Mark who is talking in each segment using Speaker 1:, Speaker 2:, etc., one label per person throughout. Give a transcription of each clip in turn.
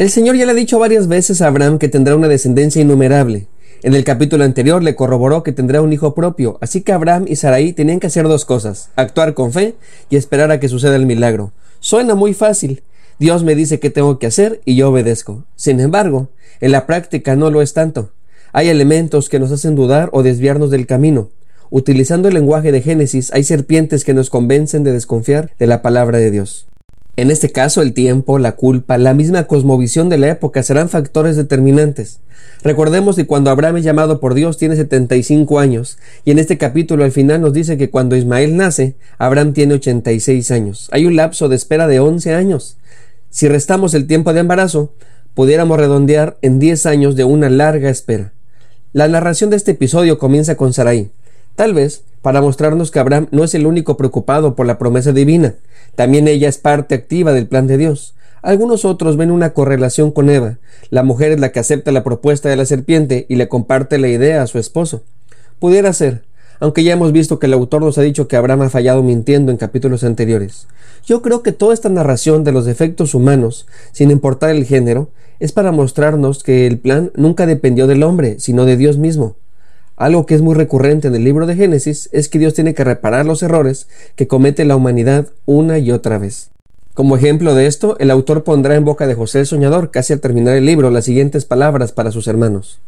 Speaker 1: El Señor ya le ha dicho varias veces a Abraham que tendrá una descendencia innumerable. En el capítulo anterior le corroboró que tendrá un hijo propio, así que Abraham y Sarai tenían que hacer dos cosas, actuar con fe y esperar a que suceda el milagro. Suena muy fácil. Dios me dice qué tengo que hacer y yo obedezco. Sin embargo, en la práctica no lo es tanto. Hay elementos que nos hacen dudar o desviarnos del camino. Utilizando el lenguaje de Génesis, hay serpientes que nos convencen de desconfiar de la palabra de Dios. En este caso, el tiempo, la culpa, la misma cosmovisión de la época serán factores determinantes. Recordemos que cuando Abraham es llamado por Dios tiene 75 años, y en este capítulo al final nos dice que cuando Ismael nace, Abraham tiene 86 años. Hay un lapso de espera de 11 años. Si restamos el tiempo de embarazo, pudiéramos redondear en 10 años de una larga espera. La narración de este episodio comienza con Sarai. Tal vez para mostrarnos que Abraham no es el único preocupado por la promesa divina, también ella es parte activa del plan de Dios. Algunos otros ven una correlación con Eva. La mujer es la que acepta la propuesta de la serpiente y le comparte la idea a su esposo. Pudiera ser, aunque ya hemos visto que el autor nos ha dicho que Abraham ha fallado mintiendo en capítulos anteriores. Yo creo que toda esta narración de los defectos humanos, sin importar el género, es para mostrarnos que el plan nunca dependió del hombre, sino de Dios mismo. Algo que es muy recurrente en el libro de Génesis es que Dios tiene que reparar los errores que comete la humanidad una y otra vez. Como ejemplo de esto, el autor pondrá en boca de José el Soñador, casi al terminar el libro, las siguientes palabras para sus hermanos.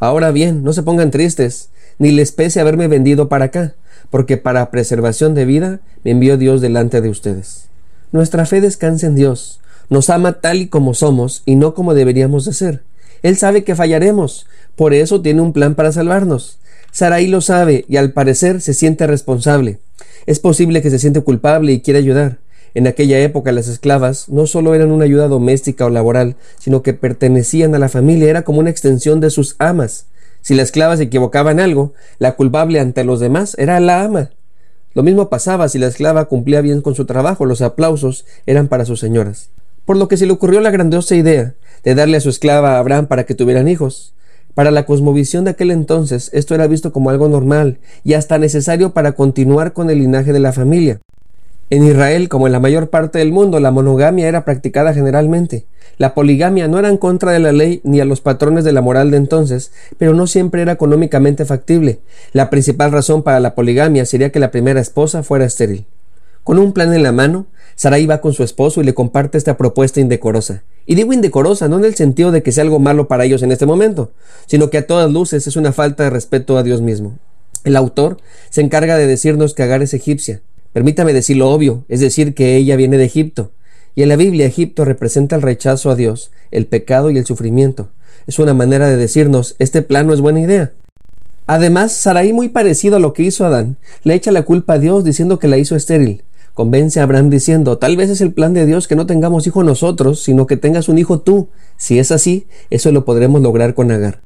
Speaker 1: Ahora bien, no se pongan tristes, ni les pese haberme vendido para acá, porque para preservación de vida me envió Dios delante de ustedes. Nuestra fe descansa en Dios, nos ama tal y como somos y no como deberíamos de ser. Él sabe que fallaremos, por eso tiene un plan para salvarnos. Sarai lo sabe y al parecer se siente responsable. Es posible que se siente culpable y quiera ayudar. En aquella época las esclavas no solo eran una ayuda doméstica o laboral, sino que pertenecían a la familia, era como una extensión de sus amas. Si la esclava se equivocaba en algo, la culpable ante los demás era la ama. Lo mismo pasaba si la esclava cumplía bien con su trabajo, los aplausos eran para sus señoras. Por lo que se le ocurrió la grandiosa idea de darle a su esclava a Abraham para que tuvieran hijos. Para la cosmovisión de aquel entonces esto era visto como algo normal y hasta necesario para continuar con el linaje de la familia. En Israel, como en la mayor parte del mundo, la monogamia era practicada generalmente. La poligamia no era en contra de la ley ni a los patrones de la moral de entonces, pero no siempre era económicamente factible. La principal razón para la poligamia sería que la primera esposa fuera estéril. Con un plan en la mano, Sarai va con su esposo y le comparte esta propuesta indecorosa. Y digo indecorosa no en el sentido de que sea algo malo para ellos en este momento, sino que a todas luces es una falta de respeto a Dios mismo. El autor se encarga de decirnos que Agar es egipcia. Permítame decir lo obvio, es decir, que ella viene de Egipto. Y en la Biblia Egipto representa el rechazo a Dios, el pecado y el sufrimiento. Es una manera de decirnos, este plan no es buena idea. Además, Sarai, muy parecido a lo que hizo Adán, le echa la culpa a Dios diciendo que la hizo estéril. Convence a Abraham diciendo, tal vez es el plan de Dios que no tengamos hijo nosotros, sino que tengas un hijo tú. Si es así, eso lo podremos lograr con Agar.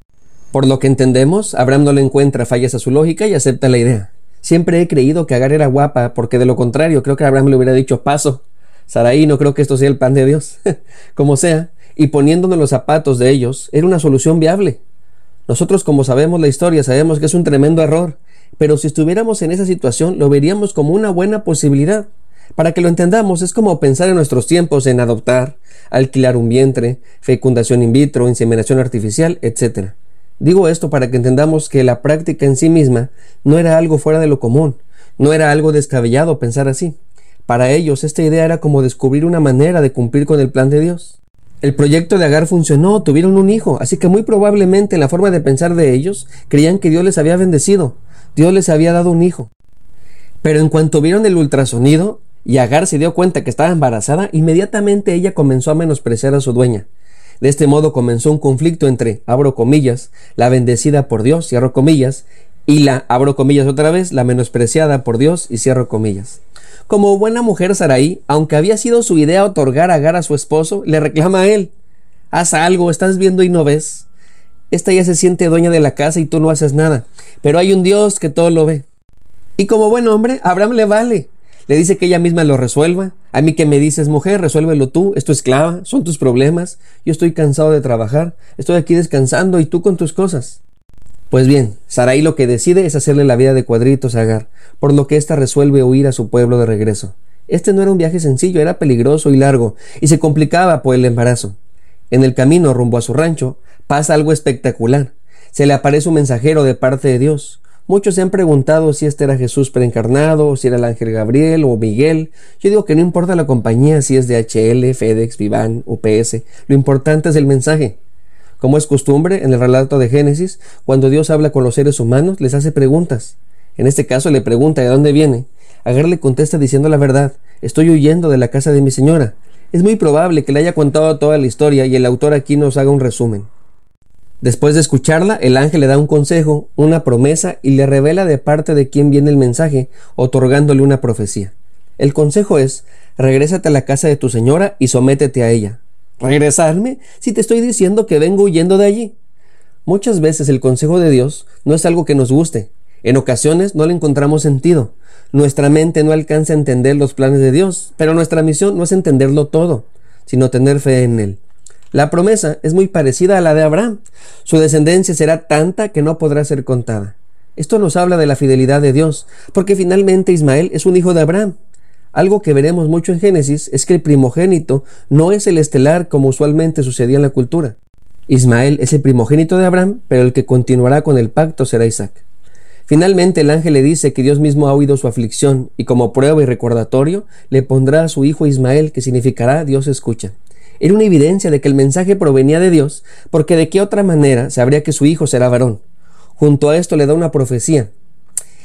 Speaker 1: Por lo que entendemos, Abraham no le encuentra fallas a su lógica y acepta la idea. Siempre he creído que Agar era guapa, porque de lo contrario creo que Abraham le hubiera dicho paso. Saraí, no creo que esto sea el plan de Dios. como sea, y poniéndonos los zapatos de ellos, era una solución viable. Nosotros como sabemos la historia, sabemos que es un tremendo error, pero si estuviéramos en esa situación lo veríamos como una buena posibilidad. Para que lo entendamos, es como pensar en nuestros tiempos en adoptar, alquilar un vientre, fecundación in vitro, inseminación artificial, etc. Digo esto para que entendamos que la práctica en sí misma no era algo fuera de lo común, no era algo descabellado pensar así. Para ellos esta idea era como descubrir una manera de cumplir con el plan de Dios. El proyecto de Agar funcionó, tuvieron un hijo, así que muy probablemente en la forma de pensar de ellos creían que Dios les había bendecido, Dios les había dado un hijo. Pero en cuanto vieron el ultrasonido, y Agar se dio cuenta que estaba embarazada, inmediatamente ella comenzó a menospreciar a su dueña. De este modo comenzó un conflicto entre, abro comillas, la bendecida por Dios, cierro comillas, y la, abro comillas otra vez, la menospreciada por Dios y cierro comillas. Como buena mujer Saraí, aunque había sido su idea otorgar a Agar a su esposo, le reclama a él. Haz algo, estás viendo y no ves. Esta ya se siente dueña de la casa y tú no haces nada. Pero hay un Dios que todo lo ve. Y como buen hombre, Abraham le vale. Le dice que ella misma lo resuelva. A mí que me dices, mujer, resuélvelo tú, es tu esclava, son tus problemas. Yo estoy cansado de trabajar, estoy aquí descansando y tú con tus cosas. Pues bien, Sarai lo que decide es hacerle la vida de cuadritos a Agar, por lo que ésta resuelve huir a su pueblo de regreso. Este no era un viaje sencillo, era peligroso y largo, y se complicaba por el embarazo. En el camino rumbo a su rancho pasa algo espectacular. Se le aparece un mensajero de parte de Dios. Muchos se han preguntado si este era Jesús preencarnado, si era el ángel Gabriel o Miguel. Yo digo que no importa la compañía, si es de HL, FedEx, Vivan, UPS, lo importante es el mensaje. Como es costumbre en el relato de Génesis, cuando Dios habla con los seres humanos, les hace preguntas. En este caso le pregunta de dónde viene. Agar le contesta diciendo la verdad, estoy huyendo de la casa de mi señora. Es muy probable que le haya contado toda la historia y el autor aquí nos haga un resumen. Después de escucharla, el ángel le da un consejo, una promesa y le revela de parte de quién viene el mensaje, otorgándole una profecía. El consejo es, regrésate a la casa de tu señora y sométete a ella. ¿Regresarme? Si te estoy diciendo que vengo huyendo de allí. Muchas veces el consejo de Dios no es algo que nos guste. En ocasiones no le encontramos sentido. Nuestra mente no alcanza a entender los planes de Dios, pero nuestra misión no es entenderlo todo, sino tener fe en Él. La promesa es muy parecida a la de Abraham. Su descendencia será tanta que no podrá ser contada. Esto nos habla de la fidelidad de Dios, porque finalmente Ismael es un hijo de Abraham. Algo que veremos mucho en Génesis es que el primogénito no es el estelar como usualmente sucedía en la cultura. Ismael es el primogénito de Abraham, pero el que continuará con el pacto será Isaac. Finalmente el ángel le dice que Dios mismo ha oído su aflicción y como prueba y recordatorio le pondrá a su hijo Ismael, que significará Dios escucha. Era una evidencia de que el mensaje provenía de Dios, porque de qué otra manera sabría que su hijo será varón. Junto a esto le da una profecía.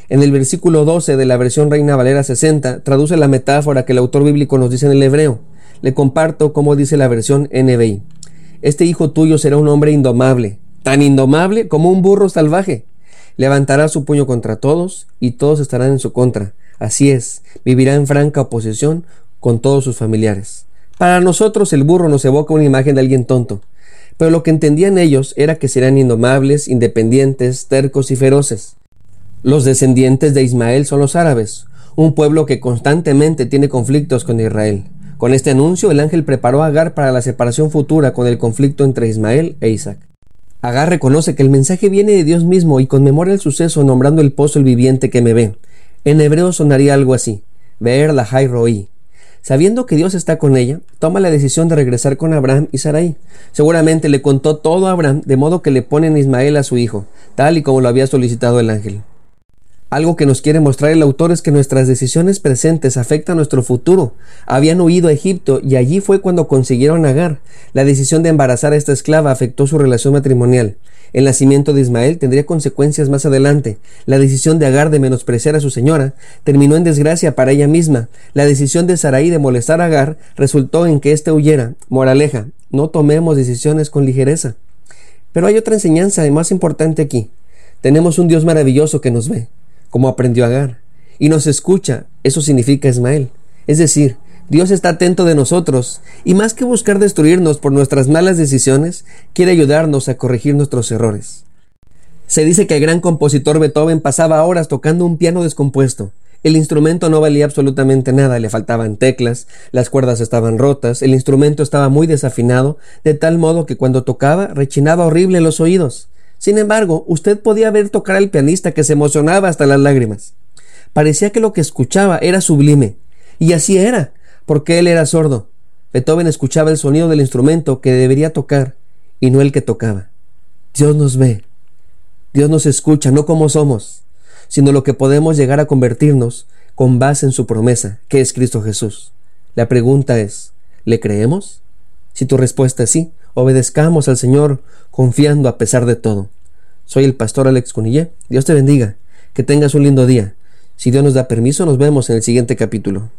Speaker 1: En el versículo 12 de la versión Reina Valera 60 traduce la metáfora que el autor bíblico nos dice en el hebreo. Le comparto cómo dice la versión NBI. Este hijo tuyo será un hombre indomable, tan indomable como un burro salvaje. Levantará su puño contra todos y todos estarán en su contra. Así es, vivirá en franca oposición con todos sus familiares. Para nosotros el burro nos evoca una imagen de alguien tonto, pero lo que entendían ellos era que serían indomables, independientes, tercos y feroces. Los descendientes de Ismael son los árabes, un pueblo que constantemente tiene conflictos con Israel. Con este anuncio, el ángel preparó a Agar para la separación futura con el conflicto entre Ismael e Isaac. Agar reconoce que el mensaje viene de Dios mismo y conmemora el suceso nombrando el pozo el viviente que me ve. En hebreo sonaría algo así: Ver la Roí, Sabiendo que Dios está con ella, toma la decisión de regresar con Abraham y Sarai. Seguramente le contó todo a Abraham, de modo que le ponen Ismael a su hijo, tal y como lo había solicitado el ángel. Algo que nos quiere mostrar el autor es que nuestras decisiones presentes afectan nuestro futuro. Habían huido a Egipto y allí fue cuando consiguieron Agar. La decisión de embarazar a esta esclava afectó su relación matrimonial. El nacimiento de Ismael tendría consecuencias más adelante. La decisión de Agar de menospreciar a su señora terminó en desgracia para ella misma. La decisión de Sarai de molestar a Agar resultó en que éste huyera. Moraleja, no tomemos decisiones con ligereza. Pero hay otra enseñanza más importante aquí. Tenemos un Dios maravilloso que nos ve como aprendió Agar, y nos escucha, eso significa Ismael. Es decir, Dios está atento de nosotros, y más que buscar destruirnos por nuestras malas decisiones, quiere ayudarnos a corregir nuestros errores. Se dice que el gran compositor Beethoven pasaba horas tocando un piano descompuesto. El instrumento no valía absolutamente nada, le faltaban teclas, las cuerdas estaban rotas, el instrumento estaba muy desafinado, de tal modo que cuando tocaba rechinaba horrible los oídos. Sin embargo, usted podía ver tocar al pianista que se emocionaba hasta las lágrimas. Parecía que lo que escuchaba era sublime. Y así era, porque él era sordo. Beethoven escuchaba el sonido del instrumento que debería tocar y no el que tocaba. Dios nos ve. Dios nos escucha, no como somos, sino lo que podemos llegar a convertirnos con base en su promesa, que es Cristo Jesús. La pregunta es, ¿le creemos? Si tu respuesta es sí, obedezcamos al Señor confiando a pesar de todo. Soy el pastor Alex Cunillé. Dios te bendiga. Que tengas un lindo día. Si Dios nos da permiso, nos vemos en el siguiente capítulo.